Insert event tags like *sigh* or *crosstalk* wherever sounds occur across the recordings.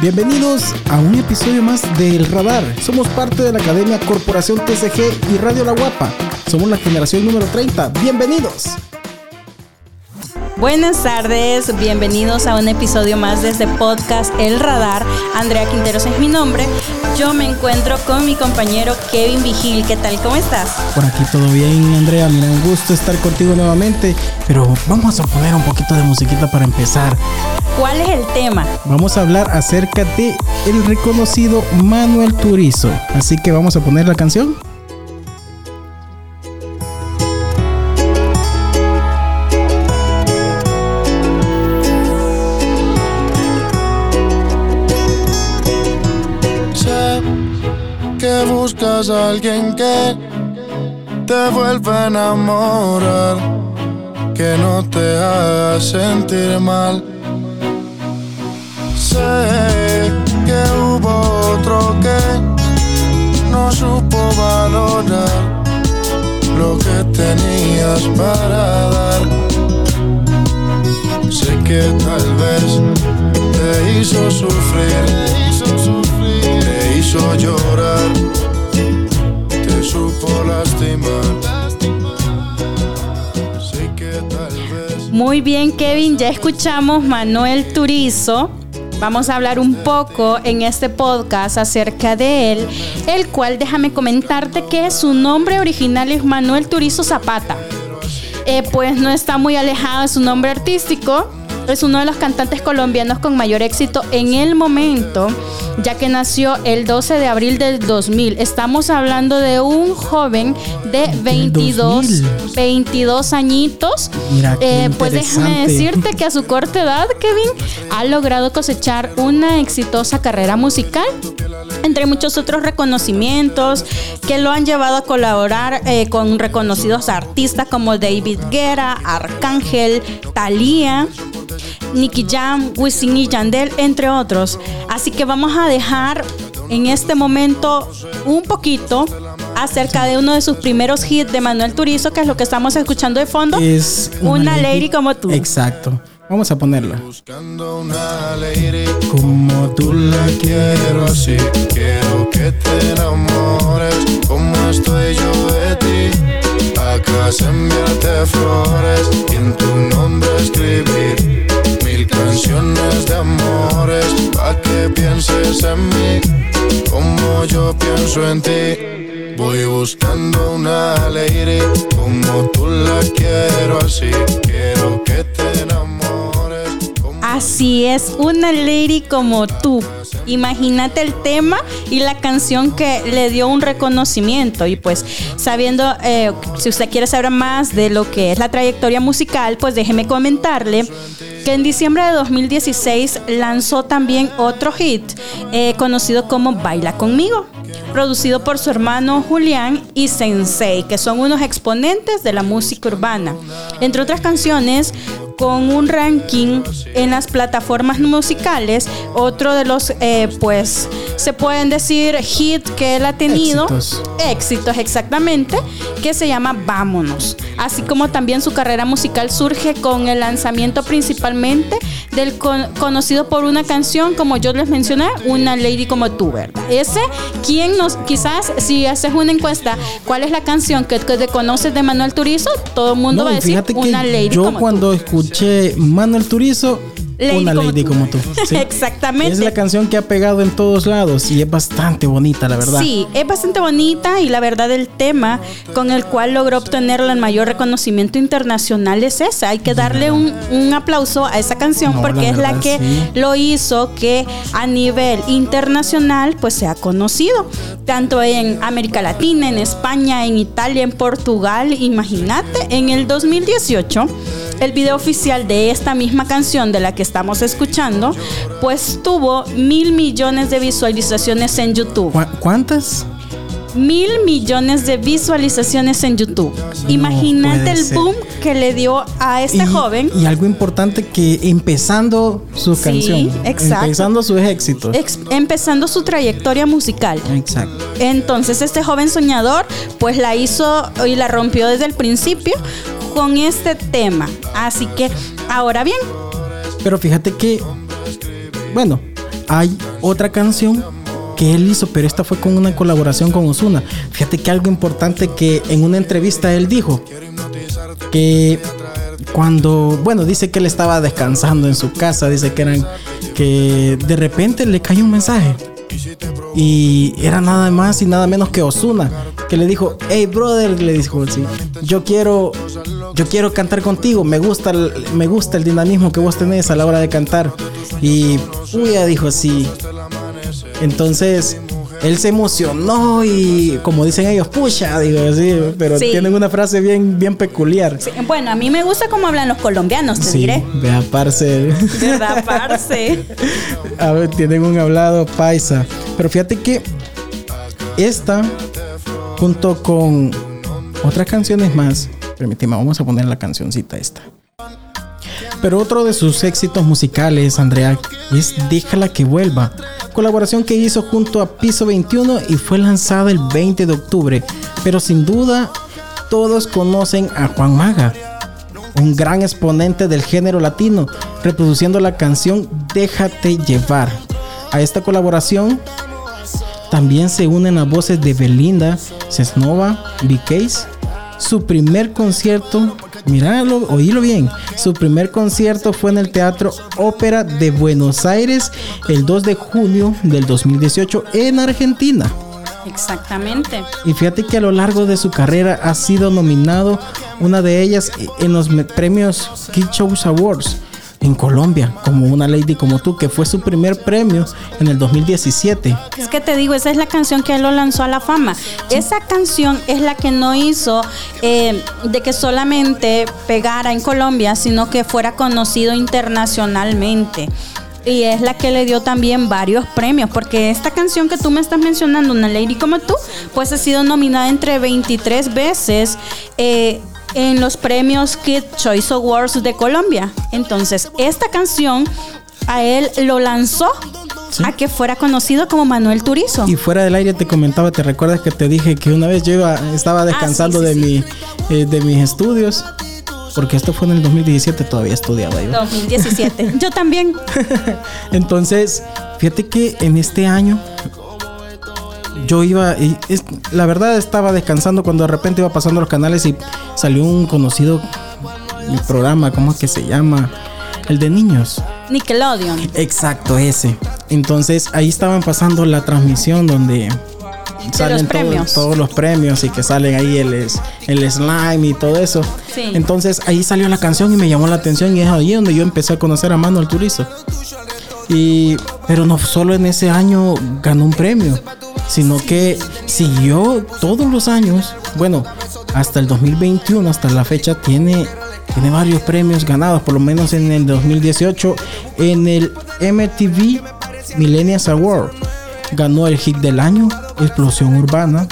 Bienvenidos a un episodio más de El Radar. Somos parte de la Academia Corporación TCG y Radio La Guapa. Somos la generación número 30. Bienvenidos. Buenas tardes, bienvenidos a un episodio más de este podcast El Radar. Andrea Quinteros es mi nombre. Yo me encuentro con mi compañero Kevin Vigil. ¿Qué tal? ¿Cómo estás? Por aquí todo bien, Andrea. Mira, un gusto estar contigo nuevamente. Pero vamos a poner un poquito de musiquita para empezar. ¿Cuál es el tema? Vamos a hablar acerca de el reconocido Manuel Turizo. Así que vamos a poner la canción. Buscas a alguien que te vuelva a enamorar, que no te haga sentir mal. Sé que hubo otro que no supo valorar lo que tenías para dar. Sé que tal vez te hizo sufrir, te hizo sufrir, llorar, te supo lastimar. Muy bien, Kevin, ya escuchamos Manuel Turizo. Vamos a hablar un poco en este podcast acerca de él, el cual déjame comentarte que su nombre original es Manuel Turizo Zapata. Eh, pues no está muy alejado de su nombre artístico. Es uno de los cantantes colombianos con mayor éxito en el momento, ya que nació el 12 de abril del 2000. Estamos hablando de un joven de 22, 2000. 22 añitos. Mira, Eh, pues déjame decirte que a su corta edad, Kevin, ha logrado cosechar una exitosa carrera musical entre muchos otros reconocimientos que lo han llevado a colaborar eh, con reconocidos artistas como David Guerra, Arcángel, Thalía, Nicky Jam, Wisin y Yandel, entre otros. Así que vamos a dejar en este momento un poquito acerca de uno de sus primeros hits de Manuel Turizo, que es lo que estamos escuchando de fondo. Es Una lady como tú. Exacto. Vamos a ponerla. buscando una lady Como tú la quiero así, quiero que te enamores como estoy yo de ti. Acá enviarte flores y en tu nombre escribir canciones de amores pa que pienses en mí como yo pienso en ti. Voy buscando una lady como tú la quiero así, quiero que te enamores. Así es, una lady como tú. Imagínate el tema y la canción que le dio un reconocimiento. Y pues sabiendo, eh, si usted quiere saber más de lo que es la trayectoria musical, pues déjeme comentarle que en diciembre de 2016 lanzó también otro hit eh, conocido como Baila conmigo producido por su hermano Julián y Sensei, que son unos exponentes de la música urbana. Entre otras canciones, con un ranking en las plataformas musicales, otro de los, eh, pues, se pueden decir hit que él ha tenido. Éxitos. Éxitos, exactamente, que se llama Vámonos. Así como también su carrera musical surge con el lanzamiento principalmente del con- conocido por una canción, como yo les mencioné, Una Lady como tú, ¿verdad? Ese, ¿quién nos, quizás, si haces una encuesta, ¿cuál es la canción que, que te conoces de Manuel Turizo? Todo el mundo No, va a decir Una Lady yo como cuando tú. Escuché Manuel Turizo, Lady una como lady tú. como tú. *laughs* sí. Exactamente. Es la canción que ha pegado en todos lados y es bastante bonita, la verdad. Sí, es bastante bonita y la verdad el tema con el cual logró obtener el mayor reconocimiento internacional es ese. Hay que darle un, un aplauso a esa canción No, porque la es la que sí. lo hizo que a nivel internacional pues sea conocido. Tanto en América Latina, en España, en Italia, en Portugal. Imagínate, en el 2018 el video oficial de esta misma canción de la que estamos escuchando, pues tuvo mil millones de visualizaciones en YouTube. ¿Cu- ¿Cuántas? Mil millones de visualizaciones en YouTube. Imagínate el ser. boom que le dio a este y, joven. Y algo importante que empezando su Sí, canción, exacto. empezando sus éxitos. ex- empezando su trayectoria musical. Exacto. Entonces este joven soñador pues la hizo y la rompió desde el principio con este tema. Así que ahora bien, Pero fíjate que, bueno, hay otra canción que él hizo, pero esta fue con una colaboración con Osuna. Fíjate que algo importante que en una entrevista él dijo que cuando, bueno, dice que él estaba descansando en su casa, dice que eran que de repente le cayó un mensaje y era nada más y nada menos que Osuna que le dijo, hey brother, le dijo así, yo quiero, yo quiero cantar contigo, me gusta, el, me gusta el dinamismo que vos tenés a la hora de cantar y Puya dijo así, entonces él se emocionó y como dicen ellos, pucha, digo así, pero Sí. tienen una frase bien, bien peculiar. sí, bueno, a mí me gusta cómo hablan los colombianos, te Sí, diré. vea, parce. ¿Verdad, parce? *laughs* A ver, tienen un hablado paisa. Pero fíjate que esta, junto con otras canciones más, permíteme, vamos a poner la cancioncita esta. Pero otro de sus éxitos musicales, Andrea, es Déjala que vuelva. Colaboración que hizo junto a Piso 21 y fue lanzada el 20 de octubre. Pero sin duda, todos conocen a Juan Maga un gran exponente del género latino, reproduciendo la canción Déjate llevar. A esta colaboración también se unen las voces de Belinda, Cesnova, B-Case. Su primer concierto, míralo, oílo bien, su primer concierto fue en el Teatro Ópera de Buenos Aires el 2 de junio del 2018 en Argentina. Exactamente. Y fíjate que a lo largo de su carrera ha sido nominado una de ellas en los premios Kid Shows Awards en Colombia, como una lady como tú, que fue su primer premio en el 2017. Es que te digo, esa es la canción que él lo lanzó a la fama. Esa canción es la que no hizo eh, de que solamente pegara en Colombia, sino que fuera conocido internacionalmente. Y es la que le dio también varios premios, porque esta canción que tú me estás mencionando, Una Lady como tú, pues ha sido nominada entre 23 veces eh, en los premios Kid Choice Awards de Colombia. Entonces, esta canción a él lo lanzó Sí. a que fuera conocido como Manuel Turizo. Y fuera del aire te comentaba, ¿te recuerdas que te dije que una vez yo iba, estaba descansando Ah, sí, sí, de, Mi, eh, de mis estudios? Porque esto fue en el 2017, todavía estudiaba yo. 2017. *laughs* Yo también. Entonces, fíjate que en este año yo iba, y es- la verdad estaba descansando cuando de repente iba pasando los canales y salió un conocido programa, ¿cómo es que se llama? El de niños. Nickelodeon. Exacto, ese. Entonces ahí estaban pasando la transmisión donde salen todo- todos los premios y que salen ahí el, el slime y todo eso. Sí. Entonces ahí salió la canción y me llamó la atención y es ahí donde yo empecé a conocer a Manuel Turizo. Y, pero no solo en ese año ganó un premio, sino que siguió todos los años, bueno, hasta el 2021, hasta la fecha, tiene, tiene varios premios ganados, por lo menos en el 2018, en el MTV Millennials Award. Ganó el hit del año, Explosión Urbana,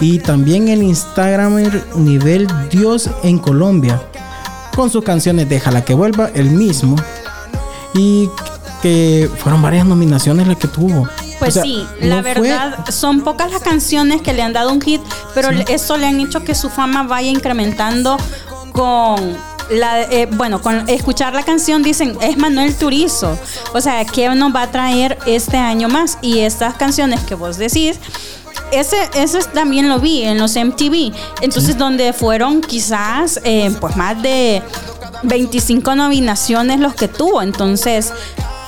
y también el Instagramer Nivel Dios en Colombia, con sus canciones Déjala que vuelva, el mismo, y que fueron varias nominaciones las que tuvo. Pues O sea, sí, no la fue- verdad, son pocas las canciones que le han dado un hit, pero eso le han hecho que su fama vaya incrementando con la eh, bueno, con escuchar la canción dicen, es Manuel Turizo. O sea, ¿qué nos va a traer este año más? Y estas canciones que vos decís, ese, ese también lo vi en los MTV. Entonces, donde fueron quizás eh, pues más de 25 nominaciones los que tuvo. Entonces,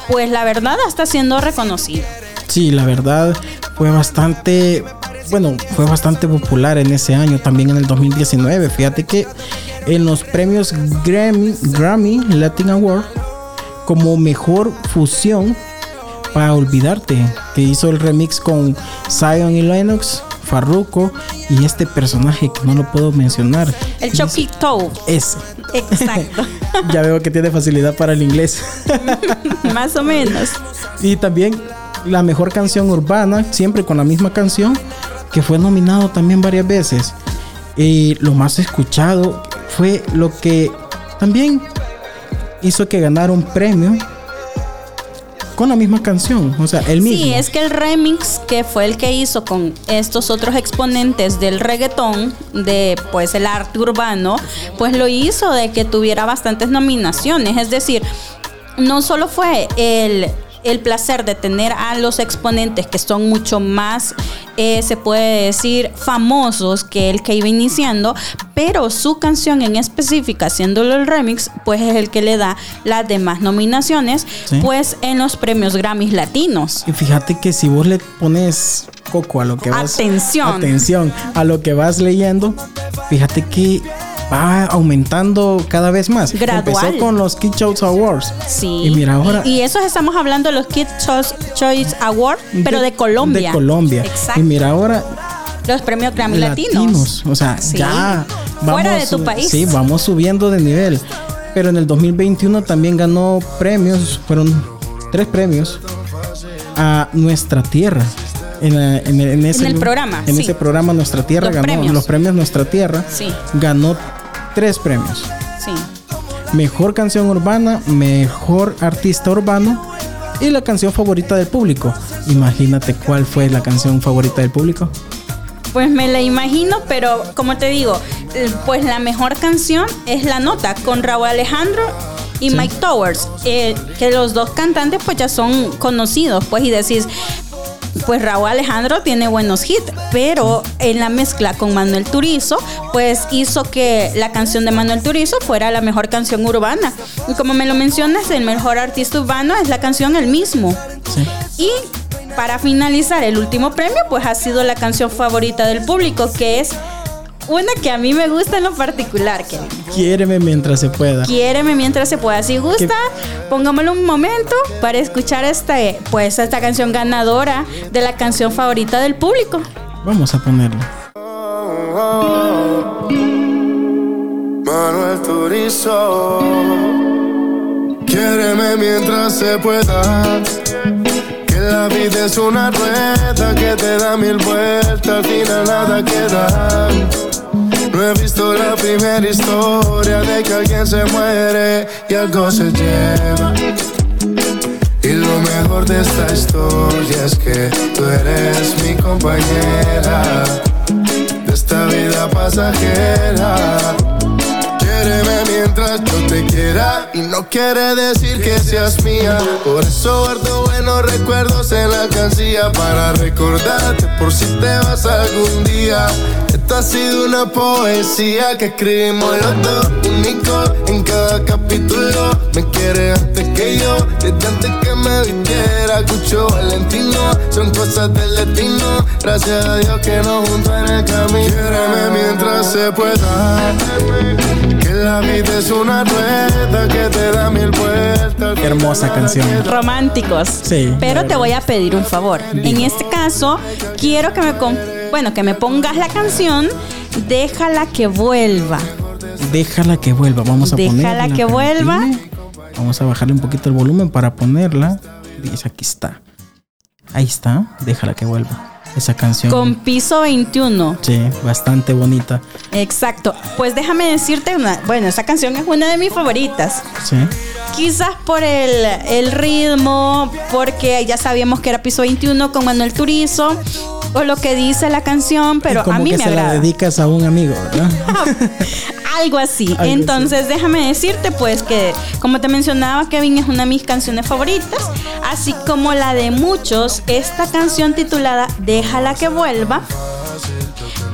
pues la verdad está siendo reconocido. Sí, la verdad fue bastante, bueno, fue bastante popular en ese año, también en el 2019. Fíjate que en los premios Grammy, Grammy Latin Award, como mejor fusión para olvidarte, que hizo el remix con Zion y Lennox, Farruko y este personaje que no lo puedo mencionar. El Chucky Toe. Ese. Exacto. *laughs* ya veo que tiene facilidad para el inglés. *laughs* Más o menos. Y también la mejor canción urbana, siempre con la misma canción, que fue nominado también varias veces. Y lo más escuchado fue lo que también hizo que ganara un premio con la misma canción, o sea, el mismo. Sí, es que el remix que fue el que hizo con estos otros exponentes del reggaetón, de pues el arte urbano, pues lo hizo de que tuviera bastantes nominaciones. Es decir, no solo fue el, el placer de tener a los exponentes que son mucho más, eh, se puede decir, famosos que el que iba iniciando, pero su canción en específica, haciéndolo el remix, pues es el que le da las demás nominaciones, Sí. pues en los premios Grammys latinos. Y fíjate que si vos le pones coco a lo que vas Atención. atención a lo que vas leyendo, fíjate que va aumentando cada vez más. Gradual. Empezó con los Kid Choice Awards. Sí. Y mira ahora Y esos estamos hablando de los Kids Choice- Choice Award, pero de Colombia. De Colombia. Exacto. Y mira ahora los premios Grammy latinos. latinos. O sea, Sí. ya Fuera de tu país. Sí, vamos subiendo de nivel. Pero en el 2021 también ganó premios, fueron tres premios a Nuestra Tierra. En, la- en ese, el programa, En sí. ese programa Nuestra Tierra Los ganó premios. los premios Nuestra Tierra. Sí. Ganó tres premios. Sí. Mejor canción urbana, mejor artista urbano y la canción favorita del público. Imagínate cuál fue la canción favorita del público. Pues me la imagino, pero como te digo, eh, pues la mejor canción es La Nota con Raúl Alejandro y Sí. Mike Towers, eh, que los dos cantantes pues ya son conocidos, pues y decís, pues Raúl Alejandro tiene buenos hits, pero en la mezcla con Manuel Turizo, pues hizo que la canción de Manuel Turizo fuera la mejor canción urbana. Y como me lo mencionas, el mejor artista urbano es la canción El mismo. Sí. Y para finalizar, el último premio, pues ha sido la canción favorita del público, que es una que a mí me gusta en lo particular, que Quiéreme mientras se pueda. Quiéreme mientras se pueda. Si gusta, pongámoslo un momento para escuchar este, pues, esta canción ganadora de la canción favorita del público. Vamos a ponerlo. Manuel Turizo. Quiéreme mientras se pueda. Que la vida es una rueda que te da mil vueltas, al final nada queda. No he visto la primera historia de que alguien se muere y algo se lleva. Y lo mejor de esta historia es que tú eres mi compañera de esta vida pasajera. Quiéreme mientras yo te quiera y no quiere decir que seas mía. Por eso guardo buenos recuerdos en la cancilla para recordarte por si te vas algún día. Esta ha sido una poesía que escribimos los dos, único en cada capítulo. Me quiere antes que yo, desde antes que me vistiera. Cucho Valentino, son cosas del destino. Gracias a Dios que nos juntó en el camino. Quiéreme mientras se pueda. Que la vida es una rueda que te da mil vueltas. Hermosa canción. Románticos. Sí. Pero te voy a pedir un favor. En este caso, quiero que me, com- bueno, que me pongas la canción Déjala que vuelva. Déjala que vuelva. Vamos a Déjala ponerla. que vuelva. Vamos a bajarle un poquito el volumen para ponerla. Dice aquí está. Ahí está. Déjala que vuelva. Esa canción. Con piso 21. Sí, bastante bonita. Exacto. Pues déjame decirte una. Bueno, esa canción es una de mis favoritas. Sí. Quizás por el, el ritmo, porque ya sabíamos que era piso 21 con Manuel Turizo, o lo que dice la canción, pero como a mí que me se agrada. la dedicas a un amigo, ¿verdad? *laughs* Algo así. Algo Entonces, déjame decirte, pues, que como te mencionaba, Kevin es una de mis canciones favoritas, así como la de muchos, esta canción titulada Déjala que vuelva.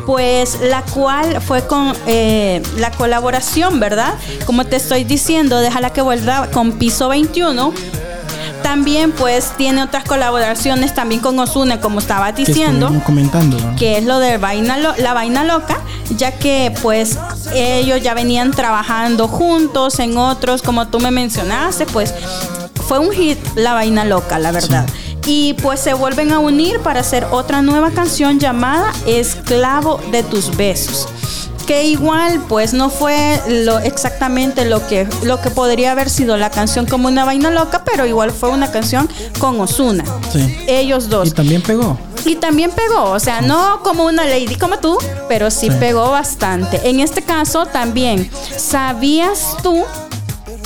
Pues la cual fue con eh, la colaboración, ¿verdad? Como te estoy diciendo, déjala que vuelva con Piso 21. También pues tiene otras colaboraciones también con Osuna, como estaba que diciendo estuvimos comentando. ¿no? que es lo de vaina la vaina loca, ya que pues ellos ya venían trabajando juntos en otros, como tú me mencionaste, pues fue un hit la vaina loca, la verdad. Y pues se vuelven a unir para hacer otra nueva canción llamada Esclavo de tus besos. Que igual pues no fue lo exactamente lo que lo que podría haber sido la canción como una vaina loca, pero igual fue una canción con Osuna. Sí. Ellos dos. Y también pegó. Y también pegó, o sea, no como una lady como tú, pero sí, Sí. pegó bastante. En este caso también, ¿sabías tú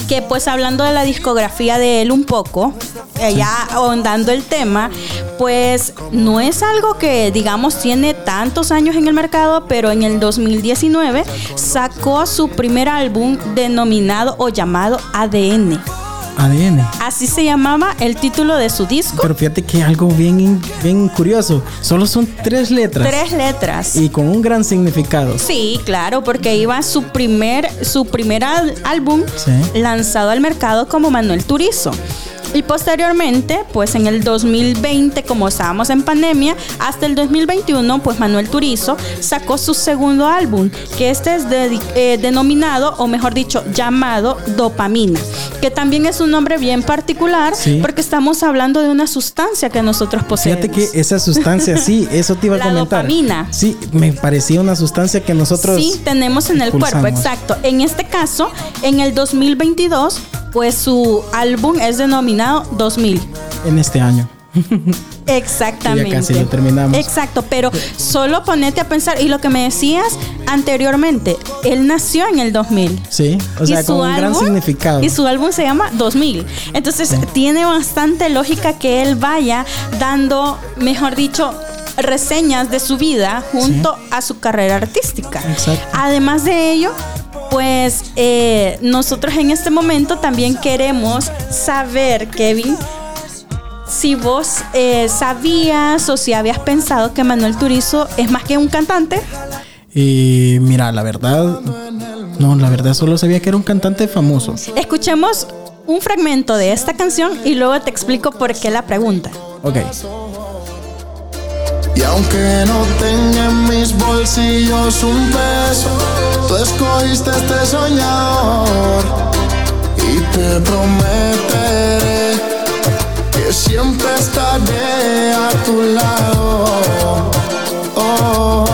que pues hablando de la discografía de él un poco, ya ahondando el tema, pues no es algo que digamos tiene tantos años en el mercado, pero en el 2019 sacó su primer álbum denominado o llamado ADN. ADN. Así se llamaba el título de su disco. Pero fíjate que algo bien, bien curioso. Solo son tres letras. Tres letras. Y con un gran significado. Sí, claro, porque iba su primer, su primer álbum Sí. lanzado al mercado como Manuel Turizo. Y posteriormente, pues en el 2020, como estábamos en pandemia, hasta el 2021, pues Manuel Turizo sacó su segundo álbum, que este es eh, denominado, o mejor dicho, llamado Dopamina, que también es un nombre bien particular, Sí. porque estamos hablando de una sustancia que nosotros poseemos. Fíjate que esa sustancia, sí, eso te iba a *laughs* La comentar. dopamina. Sí, me parecía una sustancia que nosotros. Sí, tenemos en el cuerpo, exacto. En este caso, en el 2022, pues su álbum es denominado 2000. En este año. *laughs* Exactamente. Ya casi lo terminamos. Exacto, pero solo ponete a pensar, y lo que me decías anteriormente, él nació en el 2000. Sí, o sea, con un gran significado. Y su álbum se llama 2000. Entonces, tiene bastante lógica que él vaya dando, mejor dicho, reseñas de su vida junto a su carrera artística. Exacto. Además de ello, pues eh, nosotros en este momento también queremos saber, Kevin, si vos eh, sabías o si habías pensado que Manuel Turizo es más que un cantante. Y mira, la verdad. No, la verdad solo sabía que era un cantante famoso. Escuchemos un fragmento de esta canción y luego te explico por qué la pregunta. Ok. Y aunque no tenga en mis bolsillos un peso, tú escogiste este soñador. Y te prometeré que siempre estaré a tu lado. Oh,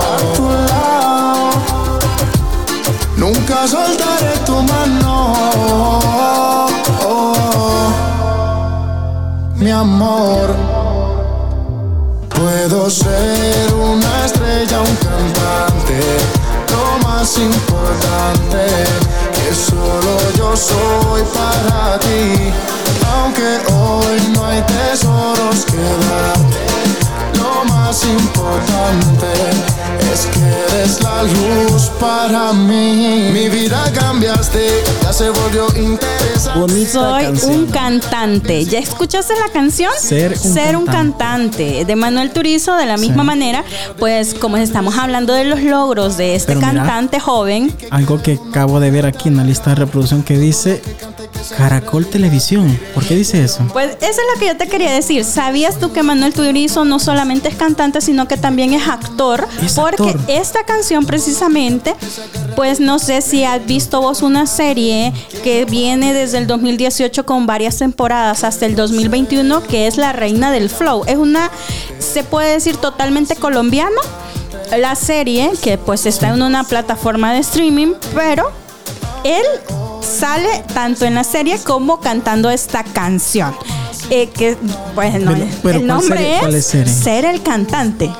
a tu lado. Nunca soltaré tu mano. Oh, mi amor. Puedo ser una estrella, un cantante, lo más importante, que solo yo soy para ti. Aunque hoy no hay tesoros que darte, importante es que eres la luz para mí. Mi vida cambiaste, ya se volvió interesante. Bonita Soy canción. un cantante. ¿Ya escuchaste la canción? Ser un un cantante. De Manuel Turizo, de la misma Sí. manera, pues como estamos hablando de los logros de este Pero mira. cantante joven, Algo que acabo de ver aquí en la lista de reproducción que dice Caracol Televisión. ¿Por qué dice eso? pues eso es lo que yo te quería decir. ¿Sabías tú que Manuel Turizo no solamente es cantante, sino que también es actor? Es porque actor. esta canción precisamente, pues no sé si has visto vos una serie que viene desde el 2018 con varias temporadas hasta el 2021, que es La Reina del Flow. Es una, se puede decir, totalmente colombiana. La serie, que pues está en una plataforma de streaming, pero él sale tanto en la serie como cantando esta canción. Eh, que, Pero- pero el ¿cuál nombre es? Ser el Cantante.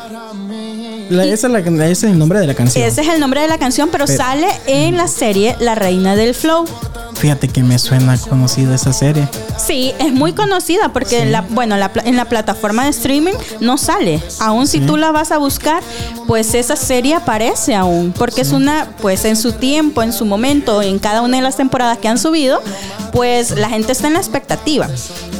La- esa es la- ese es el nombre de la canción. Ese es el nombre de la canción, pero, Pero- sale en la serie La Reina del Flow. Fíjate que me suena conocida esa serie. Sí, es muy conocida porque en la, bueno, la en la plataforma de streaming no sale. Aún si tú la vas a buscar, pues esa serie aparece aún. Porque es una, pues en su tiempo, en su momento, en cada una de las temporadas que han subido, pues la gente está en la expectativa.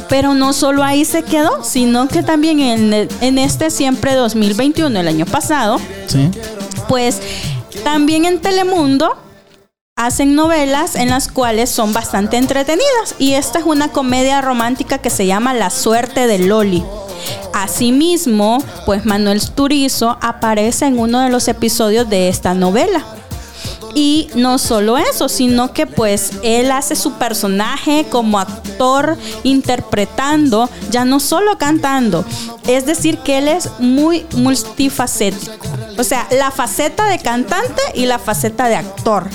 Pero no solo ahí se quedó, sino que también en, el- en este siempre 2021, el año pasado, Sí. pues también en Telemundo hacen novelas en las cuales son bastante entretenidas y esta es una comedia romántica que se llama La suerte de Loli. Asimismo, pues Manuel Turizo aparece en uno de los episodios de esta novela. Y no solo eso, sino que pues él hace su personaje como actor interpretando, ya no solo cantando. Es decir, que él es muy multifacético. O sea, la faceta de cantante y la faceta de actor.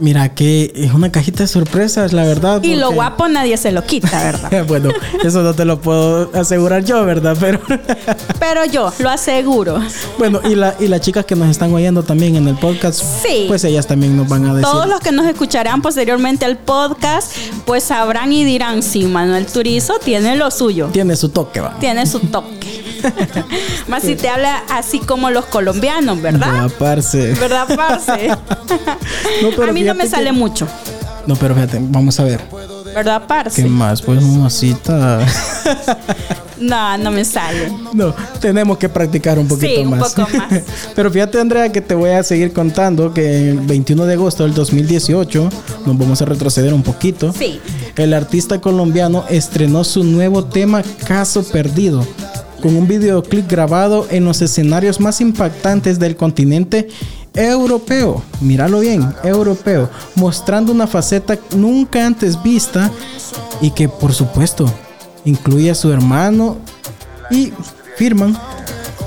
Mira que es una cajita de sorpresas, la verdad. Y lo guapo nadie se lo quita, ¿verdad? *laughs* bueno, eso no te lo puedo asegurar yo, ¿verdad? Pero *laughs* Pero yo lo aseguro. bueno, y, la, y las chicas que nos están oyendo también en el podcast, Sí. pues ellas también nos van a decir. Todos los que nos escucharán posteriormente al podcast, pues sabrán y dirán, sí, Manuel Turizo tiene lo suyo. Tiene su toque, va. Tiene su toque. Más si te habla así como los colombianos, ¿verdad? Ya, parce. ¿Verdad, parce? *laughs* No, pero a mí no me sale que- mucho. No, pero fíjate, vamos a ver. ¿Verdad, ¿Qué parce? más? Pues mamacita. *laughs* No, no me sale. No, tenemos que practicar un poquito Sí, un más. poco más. *laughs* Pero fíjate, Andrea, que te voy a seguir contando que el 21 de agosto del 2018, nos vamos a retroceder un poquito. Sí. El artista colombiano estrenó su nuevo tema Caso Perdido, con un videoclip grabado en los escenarios más impactantes del continente europeo. Míralo bien, europeo, mostrando una faceta nunca antes vista y que por supuesto incluye a su hermano y firman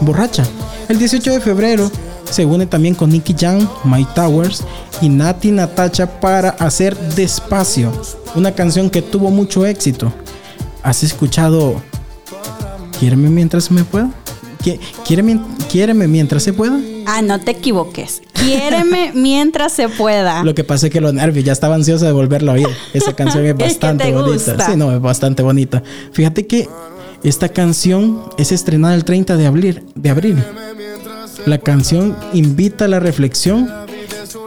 borracha. El 18 de febrero se une también con Nicky Jam, Mike Towers y Nati Natacha para hacer Despacio, una canción que tuvo mucho éxito. ¿Has escuchado Quiéreme mientras me pueda? Qui- Quiéreme, quiéreme mientras se pueda. Ah, no te equivoques. Quiéreme *laughs* mientras se pueda. Lo que pasa es que los nervios ya estaba ansioso de volverla a oír. Esa canción es *laughs* Es que bastante te bonita. gusta. Sí, no, es bastante bonita. Fíjate que esta canción es estrenada el 30 de abril, de abril. La canción invita a la reflexión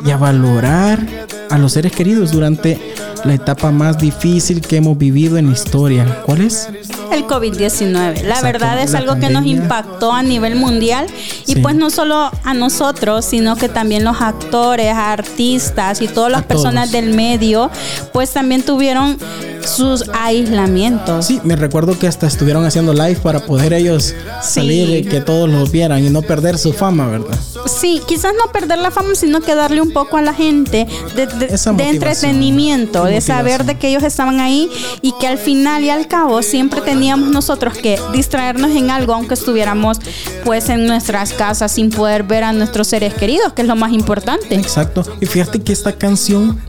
y a valorar a los seres queridos durante la etapa más difícil que hemos vivido en la historia. ¿Cuál es? El COVID-19. La verdad es algo que nos pandemia. impactó a nivel mundial y Sí. pues no solo a nosotros, sino que también los actores, artistas y todas las A personas todos. del medio, pues también tuvieron sus aislamientos. Sí, me recuerdo que hasta estuvieron haciendo live para poder ellos salir y que todos los vieran y no perder su fama, ¿verdad? Sí, quizás no perder la fama, sino que darle un poco a la gente de, de- de entretenimiento, de saber de que ellos estaban ahí y que al final y al cabo siempre teníamos nosotros que distraernos en algo, aunque estuviéramos pues en nuestras casas sin poder ver a nuestros seres queridos, que es lo más importante. Exacto. Y fíjate que esta canción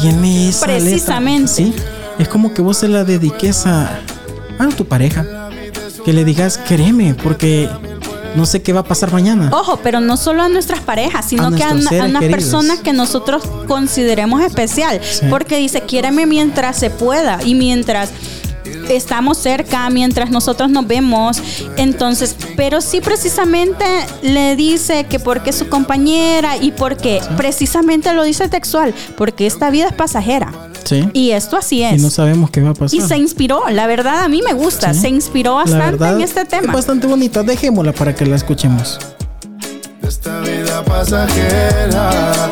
tiene esa letra. Precisamente. Sí. Es como que vos se la dediques a, a tu pareja. Que le digas, quereme, porque no sé qué va a pasar mañana. Ojo, pero no solo a nuestras parejas, sino A que a, una- a queridos. personas que nosotros consideremos especial. Sí. Porque dice, quiéreme mientras se pueda y mientras estamos cerca, mientras nosotros nos vemos. Entonces, pero sí precisamente le dice que porque es su compañera y porque precisamente lo dice textual, porque esta vida es pasajera. Sí. Y esto así Y es. no sabemos qué va a pasar. Y se inspiró, la verdad a mí me gusta, Sí. se inspiró La bastante verdad, en este Es tema. bastante bonita. Dejémosla para que la escuchemos. esta vida pasajera.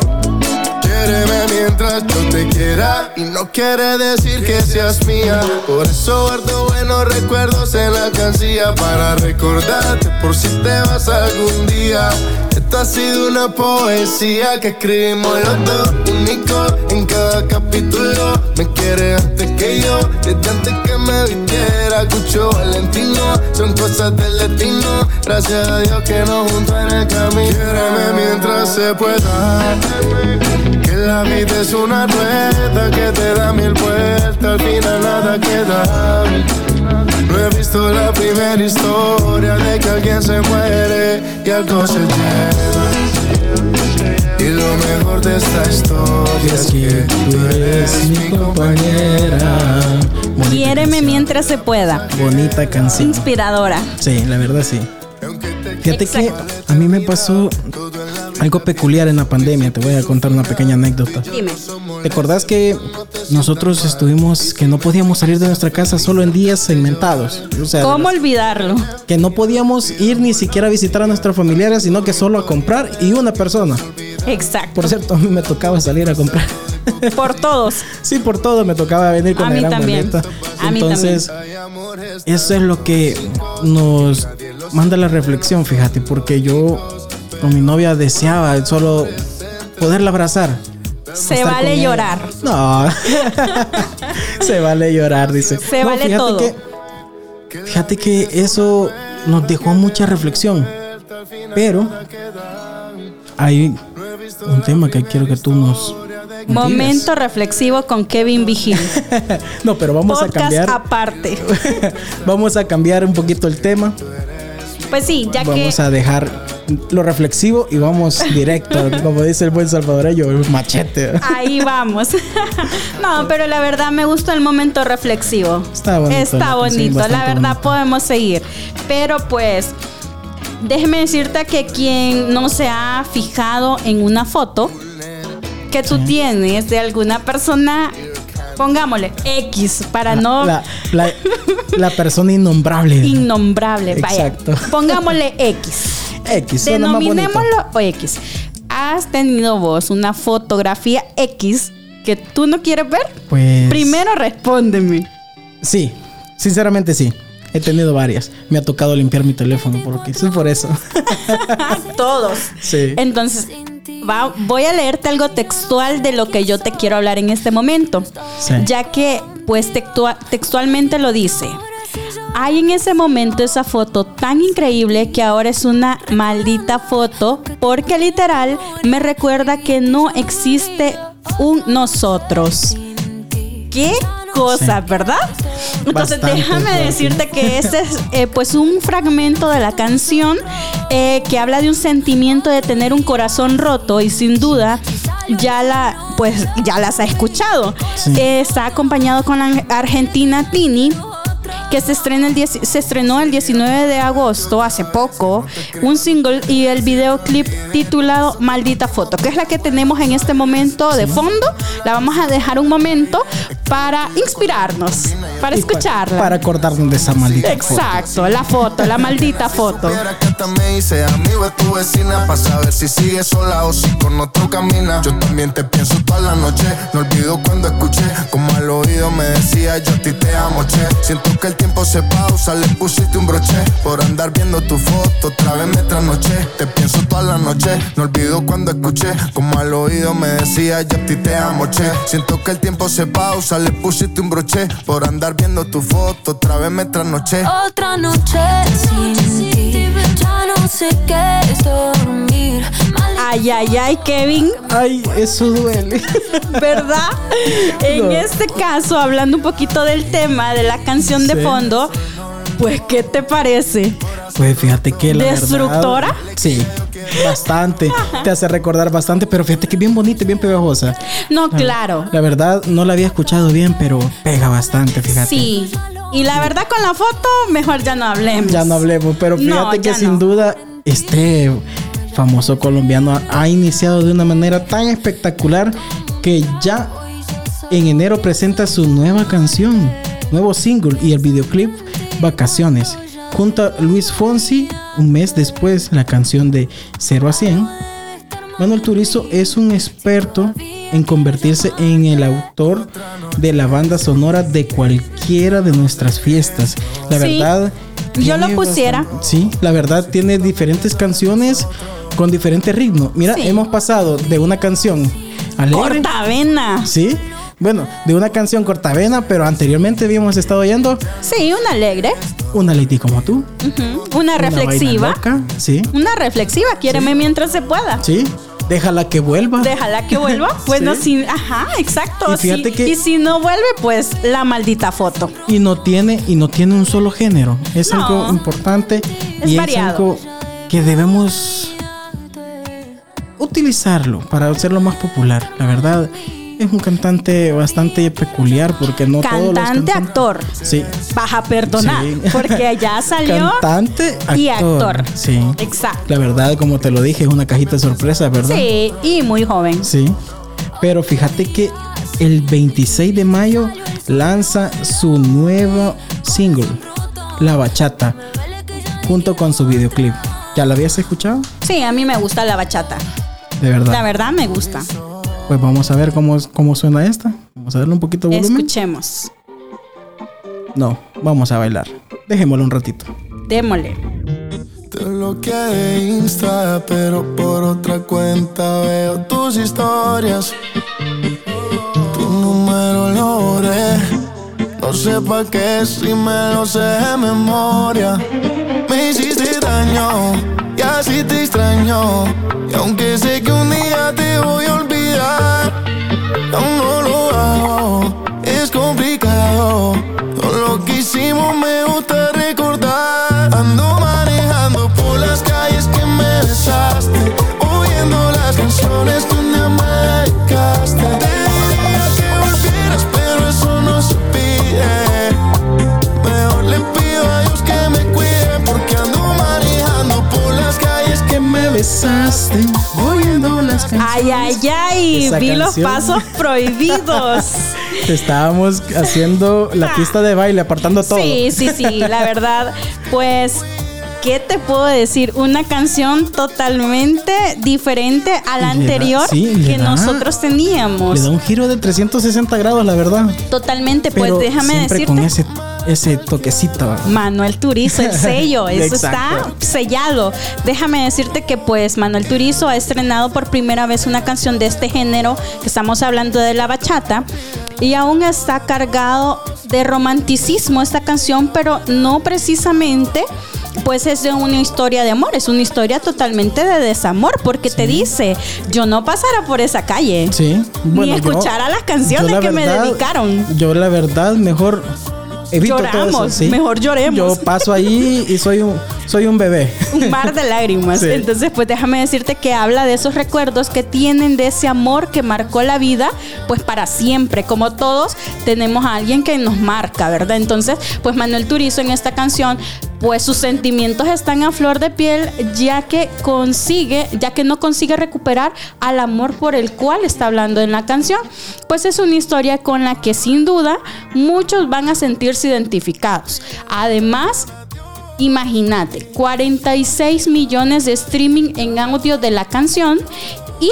Quiéreme mientras yo te quiera y no quiere decir que seas mía. Por eso guardo buenos recuerdos en la cancilla para recordarte por si te vas algún día. Esta ha sido una poesía que escribimos los dos, único en cada capítulo. Me quieres antes que yo, desde antes que me vistiera. Cucho Valentino, son cosas del destino. Gracias a Dios que nos juntó en el camino. Quiéreme mientras se pueda. La vida es una rueda que te da mil vueltas, al final nada queda. No he visto la primera historia de que alguien se muere y algo se lleva. Y lo mejor de esta historia Es que tú eres mi compañera. Quiéreme mientras se pueda. Bonita canción. Inspiradora. Sí, la verdad sí. Fíjate Exacto. que a mí me pasó algo peculiar en la pandemia. Te voy a contar una pequeña anécdota. Dime. ¿Te acordás que nosotros estuvimos, que no podíamos salir de nuestra casa solo en días segmentados? O sea, ¿Cómo olvidarlo? que no podíamos ir ni siquiera a visitar a nuestros familiares, sino que solo a comprar y una persona. Exacto. Por cierto, a mí me tocaba salir a comprar. *laughs* Por todos. Sí, por todo me tocaba venir con A la mí gran también. maleta. A mí Entonces, eso es lo que nos manda la reflexión, fíjate, porque yo con mi novia deseaba solo poderla abrazar. Se vale llorar. No. *laughs* Se vale llorar, dice. Se No, vale fíjate todo. Que, fíjate que eso nos dejó mucha reflexión. Pero hay un tema que quiero que tú nos, Momento reflexivo con Kevin Vigil. *laughs* no, pero vamos Podcast a cambiar. aparte. *laughs* vamos a cambiar un poquito el tema. Pues sí, ya Vamos que a dejar lo reflexivo y vamos *laughs* directo, como dice el buen salvadoreño, el machete. ahí vamos. *laughs* no, pero la verdad me gustó el momento reflexivo. Está bonito, Está bonito. La verdad bonito. podemos seguir. Pero pues, déjeme decirte que quien no se ha fijado en una foto que tú tienes de alguna persona, pongámosle X para no La, la- la persona innombrable. *laughs* innombrable. Vaya, Exacto. pongámosle *laughs* X. X. Denominémoslo o X. ¿Has tenido vos una fotografía X que tú no quieres ver? Pues. Primero respóndeme. Sí, sinceramente sí. He tenido varias. Me ha tocado limpiar mi teléfono porque es por eso. *laughs* Todos. Sí. Entonces, va- voy a leerte algo textual de lo que yo te quiero hablar en este momento. Sí. Ya que, pues, textua- textualmente lo dice. Hay en ese momento esa foto tan increíble que ahora es una maldita foto porque literal me recuerda que no existe un nosotros. ¿Qué cosa, verdad? Entonces Bastante déjame fuerte. decirte que este es eh, pues un fragmento de la canción eh, que habla de un sentimiento de tener un corazón roto y sin duda ya la pues ya las ha escuchado. Sí. Eh, está acompañado con la argentina Tini que se, estrena el 10 se estrenó el 19 de agosto, hace poco, un single y el videoclip titulado Maldita Foto, que es la que tenemos en este momento de fondo. La vamos a dejar un momento para inspirarnos, para escucharla. Para acordarnos de esa maldita foto. Exacto, la foto, la maldita foto. Supiera que hasta me hice amigo de tu vecina para saber si sigues sola o si con otro camina. Yo también te pienso toda la noche. No olvido cuando escuché como al oído me decía yo a ti te amo, che. Siento que el tiempo se pausa, le pusiste un broche por andar viendo tu foto. Otra vez me trasnoché, te pienso toda la noche. No olvido cuando escuché como al oído me decía yo a ti te amo, che. Siento que el tiempo se pausa, le pusiste un broche por andar viendo tu foto. Otra vez me trasnoché. Otra noche sin ti, ya no sé qué es dormir. Ay, ay, ay, Kevin, Ay, eso duele. *laughs* ¿verdad? En No. este caso, hablando un poquito del tema de la canción de Sí. fondo, pues, ¿qué te parece? Pues fíjate que la ¿Destructora? verdad- sí, bastante. Te hace recordar bastante, pero fíjate que bien bonita y bien pegajosa. No, claro. La verdad, no la había escuchado bien, pero pega bastante, fíjate. Sí. Y la verdad con la foto, mejor ya no hablemos. Ya no hablemos, pero No, fíjate que sin no. duda este famoso colombiano ha iniciado de una manera tan espectacular que ya en enero presenta su nueva canción, nuevo single y el videoclip Vacaciones. Junto a Luis Fonsi, un mes después, la canción de 0 a 100. Manuel Turizo es un experto en convertirse en el autor de la banda sonora de cualquiera de nuestras fiestas. La Sí, verdad. yo lo pusiera. bastante- sí, la verdad tiene diferentes canciones con diferente ritmo. Mira, Sí. hemos pasado de una canción alegre. Cortavena. Sí. Bueno, de una canción cortavena, pero anteriormente habíamos estado oyendo Sí, una alegre. una Lady como tú. Una una reflexiva. loca, Sí. Una reflexiva. Quiéreme mientras se pueda. Sí. Déjala que vuelva. Déjala que vuelva. *laughs* Bueno, Sí. sí. Ajá, exacto. Y fíjate que- y si no vuelve, pues la maldita foto. y no tiene y no tiene un solo género es No. algo importante Es y variado. es algo que debemos utilizarlo para hacerlo más popular la verdad es un cantante bastante peculiar porque no todos los Cantante, cantantes- actor. sí Vas a perdonar. Sí. Porque ya *laughs* salió. cantante actor, y actor. sí Exacto. la verdad como te lo dije es una cajita de sorpresa verdad Sí, y muy joven. Sí. Pero fíjate que el 26 de mayo lanza su nuevo single, La Bachata, junto con su videoclip. ¿Ya la habías escuchado? Sí, a mí me gusta la bachata. De verdad. La verdad me gusta. Pues vamos a ver cómo, cómo suena esta. Vamos a darle un poquito de volumen. Escuchemos. No, vamos a bailar. Dejémoslo un ratito. Démosle. Te bloqueé Insta, pero por otra cuenta veo tus historias. Tu número lo borré. No sé pa' qué si me lo sé de memoria. Me hiciste daño y así te extraño. Y aunque sé que un día te voy a olvidar, aún no lo hago. Es complicado. Todo lo que hicimos me gusta recordar. Ando manejando por las calles que me besaste. Oyendo las canciones día me dedicaste. Te diría que volvieras, pero eso no se pide. Mejor le pido a Dios que me cuide. Porque ando manejando por las calles Que me besaste, oyendo las canciones. Ay, ay, ay. Vi los pasos *laughs* prohibidos. Estábamos haciendo la pista de baile, apartando todo. Sí, sí, sí, la *laughs* verdad, pues, ¿qué te puedo decir? Una canción totalmente diferente a la Le anterior sí, le que da- nosotros Le teníamos. da un giro de 360 grados, la verdad. Totalmente, pues déjame decirte. con ese, ese toquecito. Manuel Turizo, el sello, *laughs* eso Exacto. está sellado. Déjame decirte que pues Manuel Turizo ha estrenado por primera vez una canción de este género, que estamos hablando de la bachata, y aún está cargado de romanticismo esta canción, pero no precisamente pues es de una historia de amor, es una historia totalmente de desamor, porque te dice, yo no pasara por esa calle. Sí. Ni yo- escuchara las canciones la que me dedicaron. Yo la verdad mejor evito todo Lloramos, eso, ¿sí? mejor lloremos. Yo paso ahí y soy un soy un bebé. un mar de lágrimas. Sí. Entonces, pues déjame decirte que habla de esos recuerdos que tienen de ese amor que marcó la vida, pues para siempre. Como todos, tenemos a alguien que nos marca, ¿verdad? Entonces, pues Manuel Turizo en esta canción, pues sus sentimientos están a flor de piel, ya que consigue, ya que no consigue recuperar al amor por el cual está hablando en la canción. Pues es una historia con la que sin duda muchos van a sentirse identificados. Además, Imagínate, 46 millones de streaming en audio de la canción y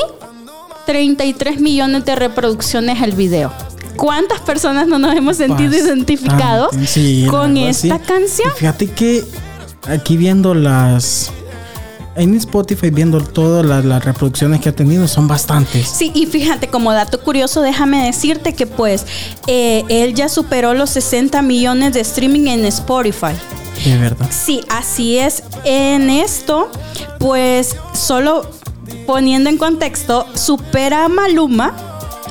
33 millones de reproducciones el video. ¿Cuántas personas no nos hemos sentido Bastante, identificados sí, con verdad, esta sí. canción? Y Fíjate que aquí viendo las en Spotify viendo todas las, las reproducciones que ha tenido son bastantes. Sí, y fíjate, como dato curioso, déjame decirte que pues eh, él ya superó los 60 millones de streaming en Spotify. De verdad. Sí, así es. En esto, pues solo poniendo en contexto, supera a Maluma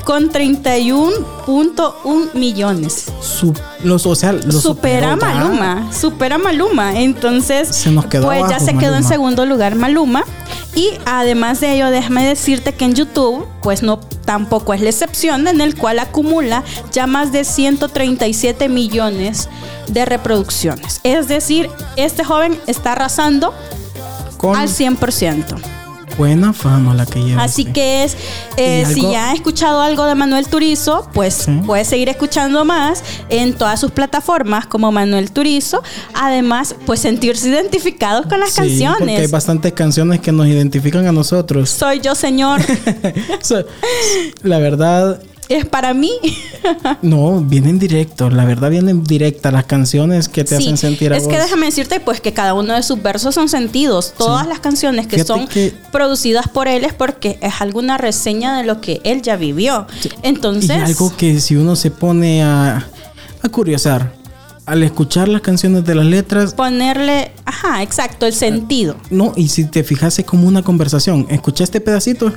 con 31.1 millones. Su- los, o sea, los supera superó. Maluma, supera Maluma. Entonces, Se nos quedó pues ya se quedó en segundo lugar Maluma. Y además de ello, déjame decirte que en YouTube, pues no tampoco es la excepción, en el cual acumula ya más de 137 millones de reproducciones. Es decir, este joven está arrasando Con al 100%. Buena fama la que lleva. Así sí. que es, eh, si algo- ya has escuchado algo de Manuel Turizo, pues Sí. puedes seguir escuchando más en todas sus plataformas como Manuel Turizo. Además, pues sentirse identificados con las Sí, Porque hay canciones. bastantes canciones que nos identifican a nosotros. Soy yo, señor. *laughs* La verdad, es para mí. *laughs* no, vienen directos. La verdad, vienen directas las canciones que te Sí, hacen sentir a es vos. que déjame decirte pues que cada uno de sus versos son sentidos. Todas Sí. las canciones que Fíjate son que- producidas por él es porque es alguna reseña de lo que él ya vivió. Entonces, Y algo que si uno se pone a, a curiosar, al escuchar las canciones de las letras, ponerle, ajá, exacto, el sentido. no, y si te fijas es como una conversación. Escuché este pedacito.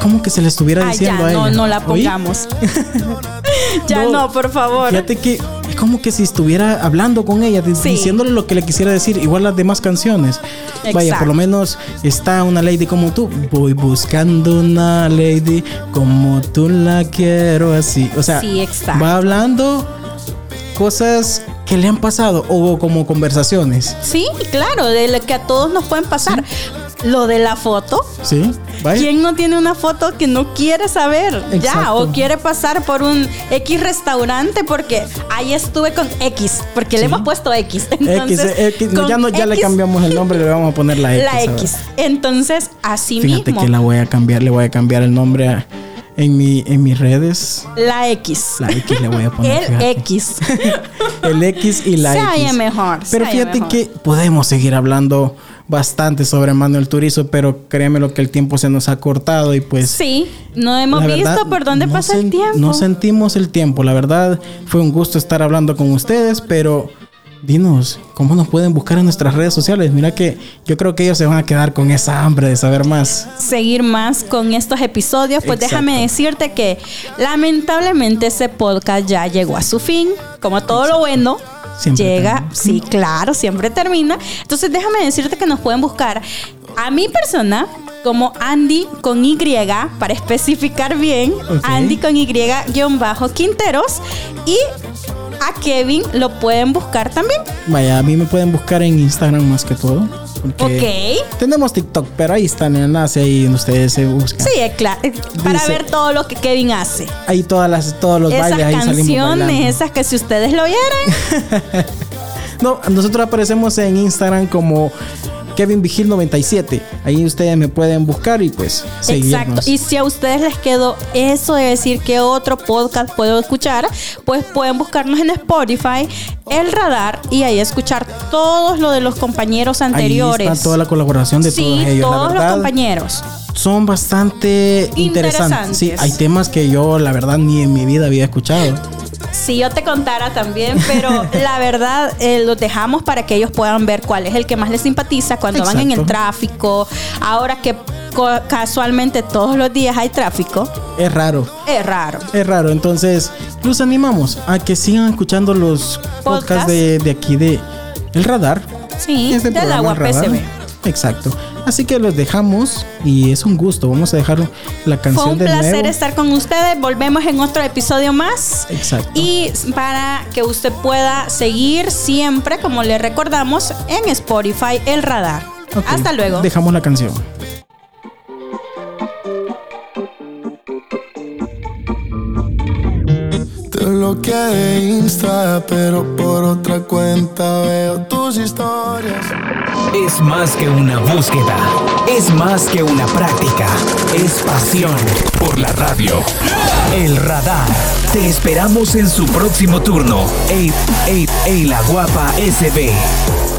Como que se le estuviera Ay, diciendo ya, a no, ella. no la ¿Oí? pongamos. *laughs* ya no, No, por favor. Fíjate que es como que si estuviera hablando con ella, Sí. diciéndole lo que le quisiera decir, igual las demás canciones. Vaya, Exacto. por lo menos está una lady como tú. Voy buscando una lady como tú la quiero así. O sea, Sí, va hablando cosas que le han pasado o como conversaciones. Sí, claro, de lo que a todos nos pueden pasar. Lo de la foto. ¿Sí? ¿Quién no tiene una foto que no quiere saber ya? O quiere pasar por un X restaurante porque ahí estuve con X, porque le hemos puesto X. X, Entonces, X, no, con ya, no, ya le X, cambiamos el nombre, le vamos a poner la X. La. X. Entonces, así Fíjate mismo. que la voy a cambiar, le voy a cambiar el nombre a- en, mi, en mis redes. La X. La X le voy a poner. El fíjate. X. *laughs* El X y la Se X. mejor, Pero fíjate mejor. que podemos seguir hablando bastante sobre Manuel Turizo, pero créeme lo que el tiempo se nos ha cortado y pues... Sí, no hemos visto por dónde no pasa el tiempo. No sentimos el tiempo. La verdad, fue un gusto estar hablando con ustedes, pero dinos cómo nos pueden buscar en nuestras redes sociales. Mira que yo creo que ellos se van a quedar con esa hambre de saber más. seguir más con estos episodios, pues Exacto. déjame decirte que lamentablemente ese podcast ya llegó a su fin, como todo lo bueno. Siempre llega, termina. sí, claro, siempre termina. Entonces déjame decirte que nos pueden buscar a mi persona como Andy con Y, para especificar bien. Andy con Y guion bajo Quinteros y a Kevin lo pueden buscar también. Vaya, a mí me pueden buscar en Instagram más que todo. Porque Ok. Tenemos TikTok, pero ahí está el enlace ahí ustedes se buscan. Sí, es claro. Para Dice- ver todo lo que Kevin hace. Ahí todas las, todos los esas bailes ahí canciones, esas que si ustedes lo oyeran, *laughs* No, nosotros aparecemos en Instagram como Kevin Vigil 97. Ahí ustedes me pueden buscar y pues seguirnos. exacto. Y si a ustedes les quedó eso de decir que otro podcast puedo escuchar, pues pueden buscarnos en Spotify, El Radar, y ahí escuchar todos lo de los compañeros Ahí anteriores. está toda la colaboración de sí, todos ellos. todos la los compañeros. son bastante interesantes. Sí, Interesantes. hay temas que yo la verdad ni en mi vida había escuchado. Si yo te contara también, pero *laughs* la verdad eh, los dejamos para que ellos puedan ver cuál es el que más les simpatiza cuando van en el tráfico. Ahora que casualmente todos los días hay tráfico, Es raro. es raro. Es raro, entonces los animamos a que sigan escuchando los podcasts Podcast. de, de aquí de El Radar. Sí, Este del agua. PCB. Exacto. Así que los dejamos y es un gusto. Vamos a dejar la Fue canción un de placer nuevo. estar con ustedes. Volvemos en otro episodio más. Exacto. Y para que usted pueda seguir siempre, como le recordamos, en Spotify El Radar. Ok, Hasta luego. Dejamos la canción. Te bloqueé de Insta, pero por otra cuenta veo tus historias. Es más que una búsqueda, es más que una práctica, es pasión por la radio. El radar. Te esperamos en su próximo turno. Ey, ey, la guapa SB.